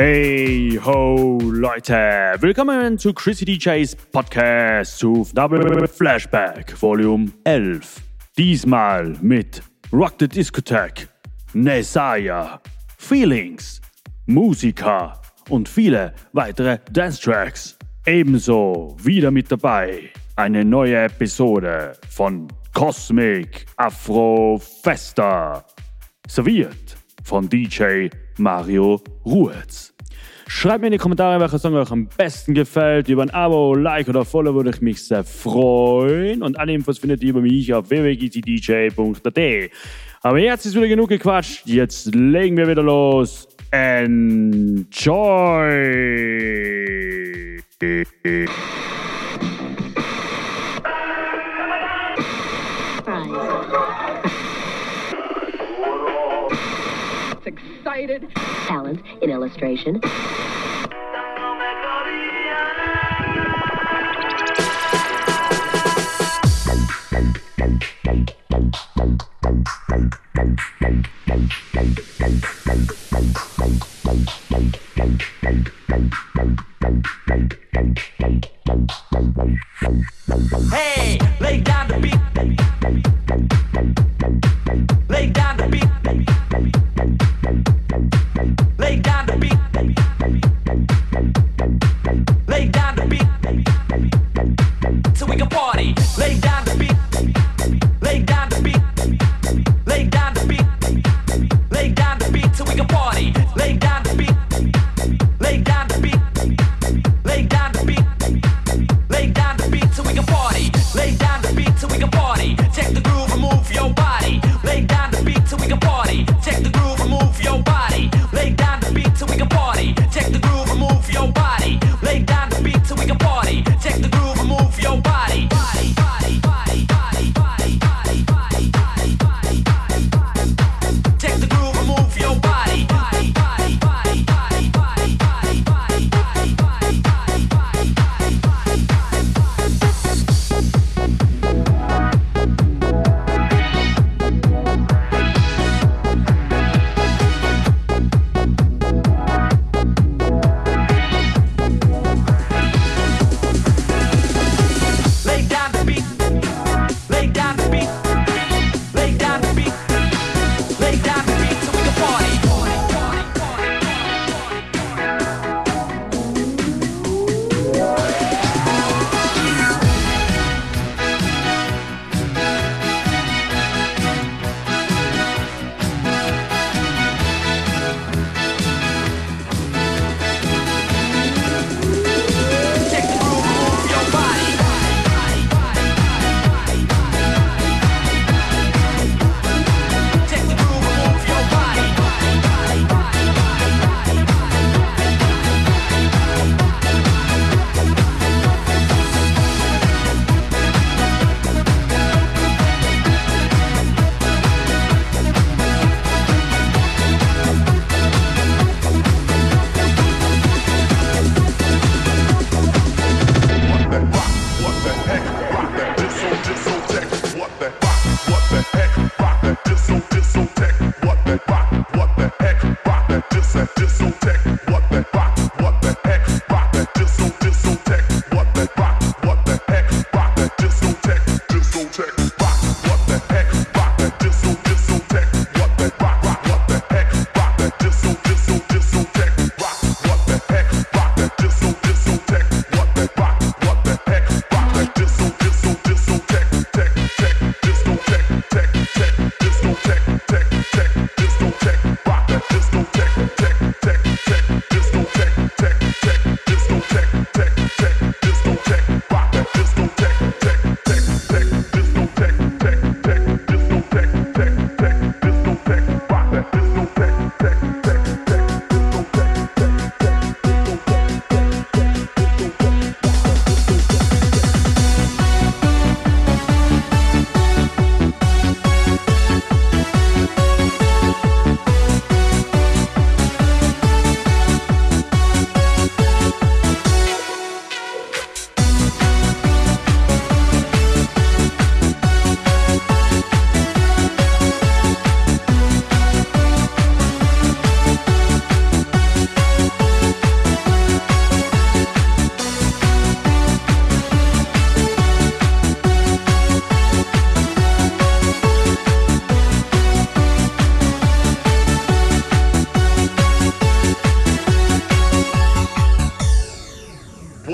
Hey ho Leute, willkommen zu Chrissy DJs Podcast zu Double Flashback Volume 11. Diesmal mit Rock the Discotheque, Nesaya, Feelings, Musiker und viele weitere Dance Tracks. Ebenso wieder mit dabei eine neue Episode von Cosmic Afro Festa, serviert von DJ Mario Ruhetz. Schreibt mir in die Kommentare, welcher Song euch am besten gefällt. Über ein Abo, Like oder Follow würde ich mich sehr freuen. Und alle Infos findet ihr über mich auf www.gtdj.at. Aber jetzt ist wieder genug gequatscht. Jetzt legen wir wieder los. Enjoy! Excited. Talent in illustration. Hey, lay down the beat. Lay down the beat.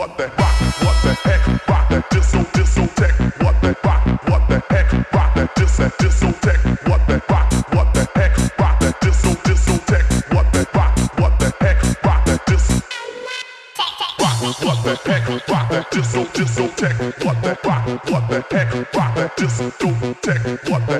what the rock, what the heck, rock that disso, disso tech, what the rock, what the heck, rock that dis that disso tech, what the rock, what the heck, rock that disso, disso tech, what the rock, what the heck, rock that dis rock, what the heck, rock that disso, disso tech, what the rock, what the heck, rock that disso tech, what the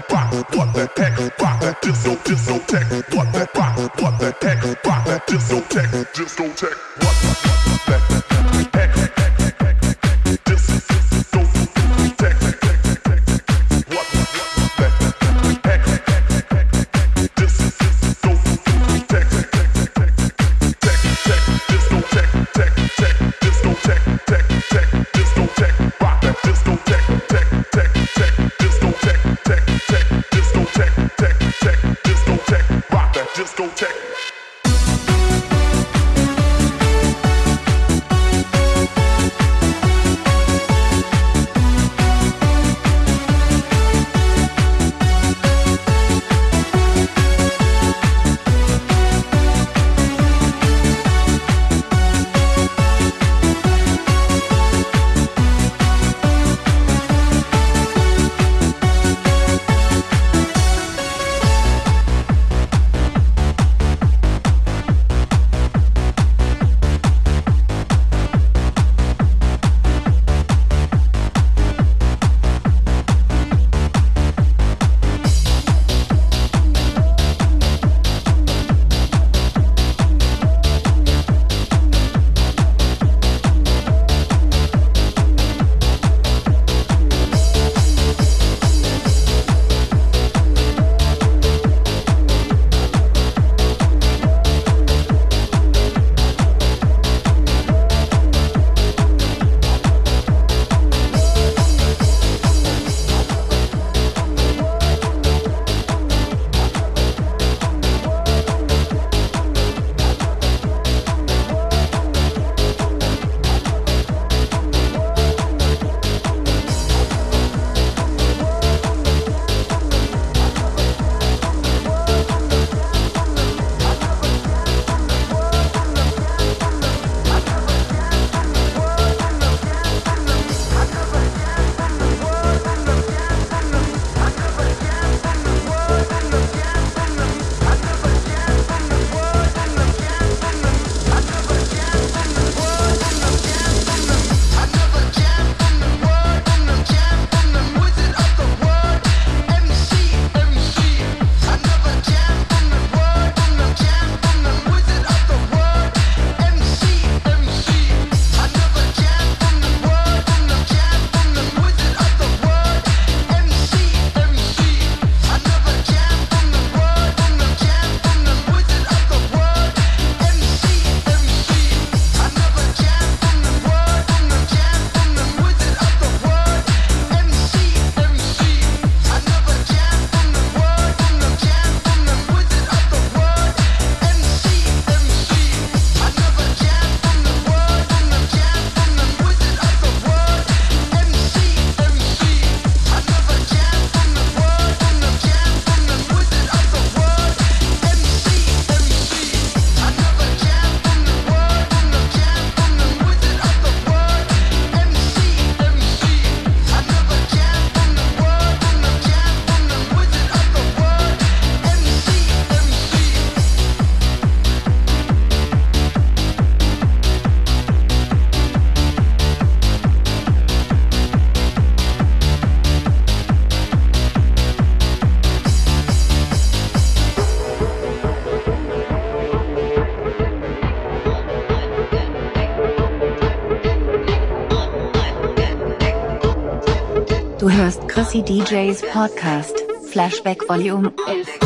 Chrissy DJs Podcast, Flashback Volume 11.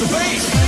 The bass.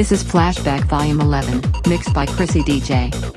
This is Flashback Volume 11, mixed by Chrissy DJ.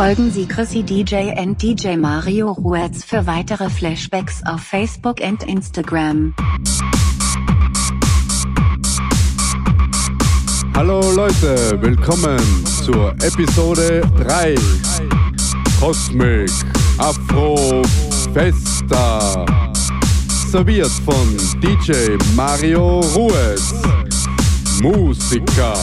Folgen Sie Chrissy DJ and DJ Mario Ruetz für weitere Flashbacks auf Facebook und Instagram. Hallo Leute, willkommen zur Episode 3 Cosmic Afro Festa. Serviert von DJ Mario Ruiz. Musiker.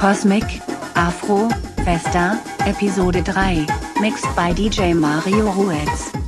Cosmic, Afro, Festa, Episode 3, mixed by DJ Mario Ruiz.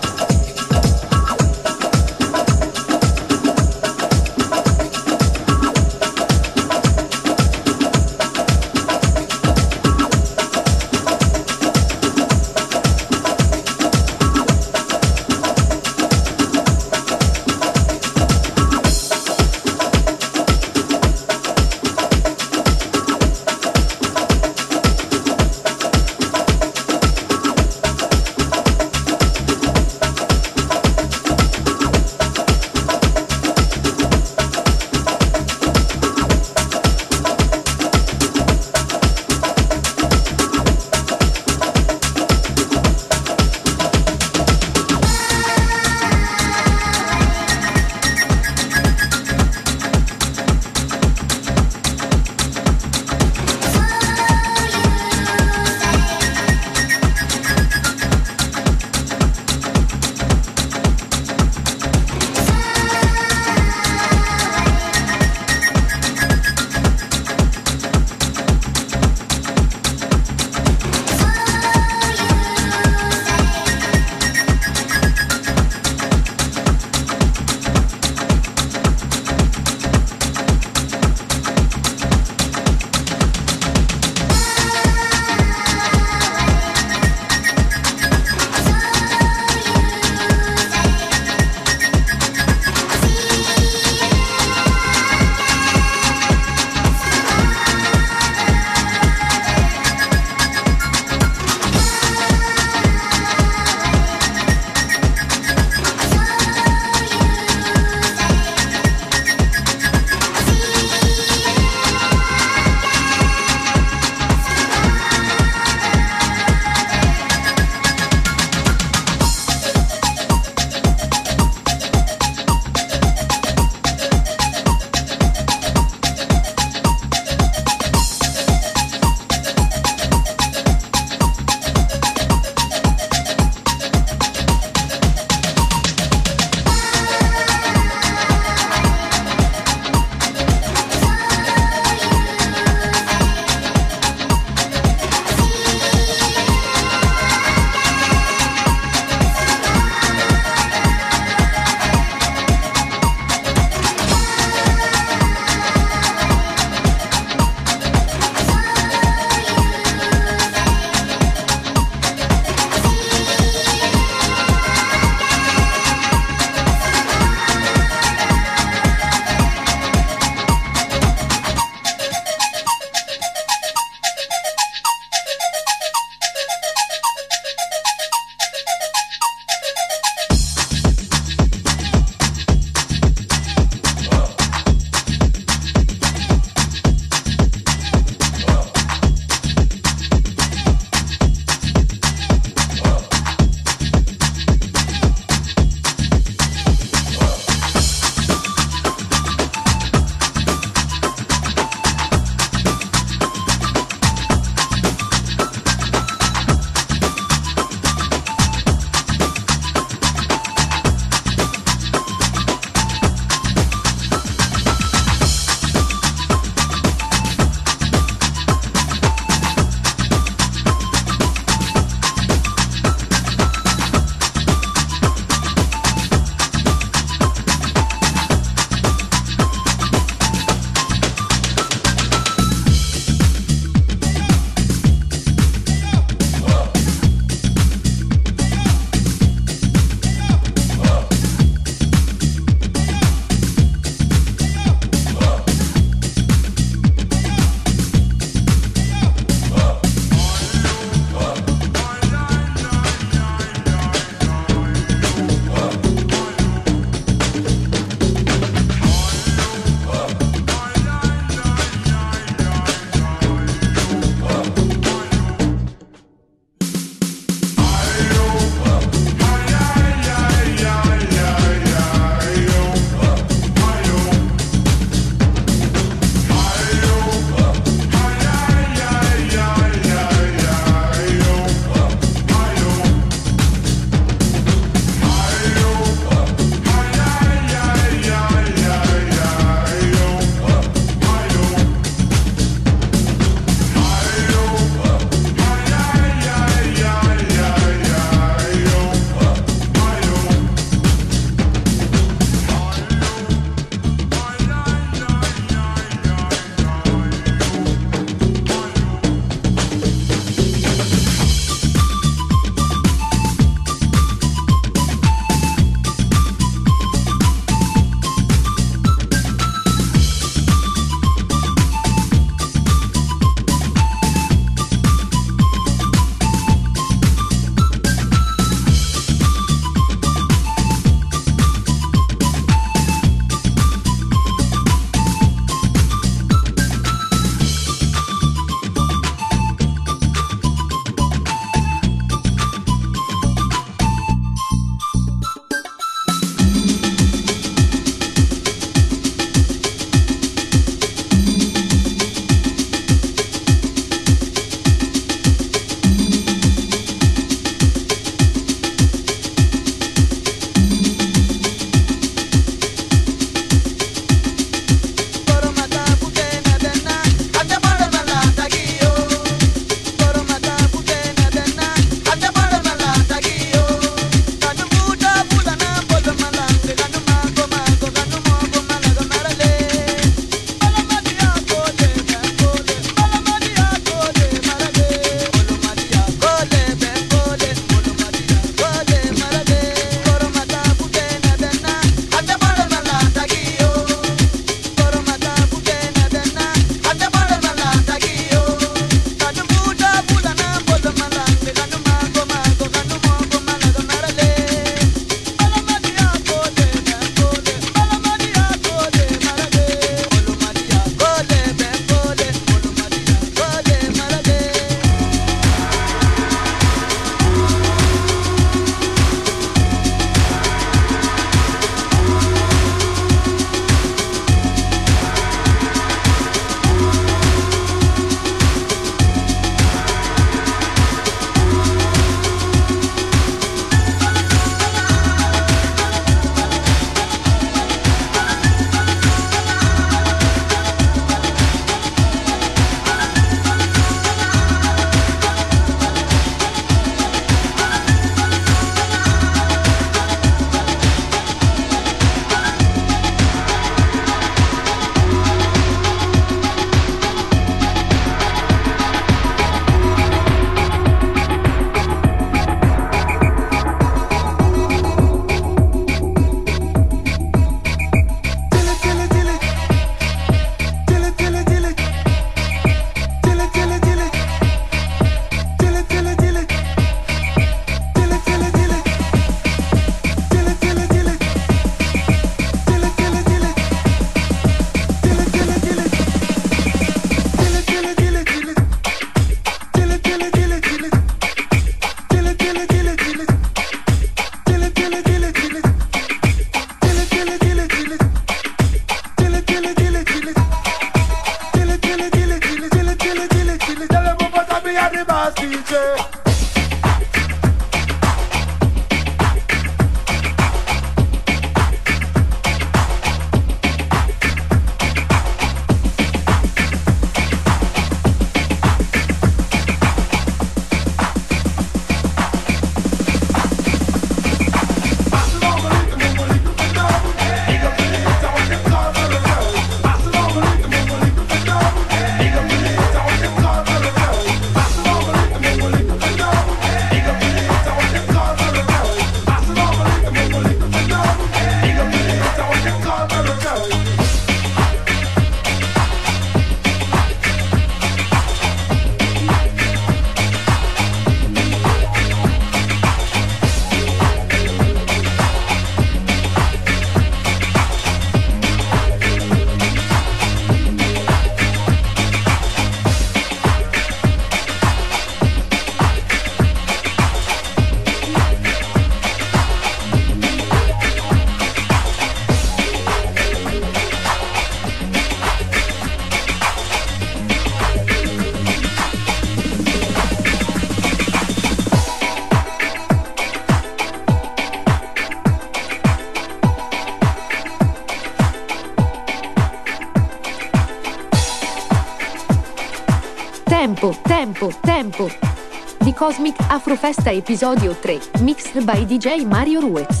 Cosmic Afrofesta episodio 3, mixed by DJ Mario Ruiz.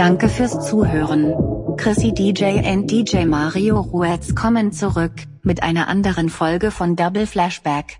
Danke fürs Zuhören. Chrissy DJ und DJ Mario Ruetz kommen zurück mit einer anderen Folge von Double Flashback.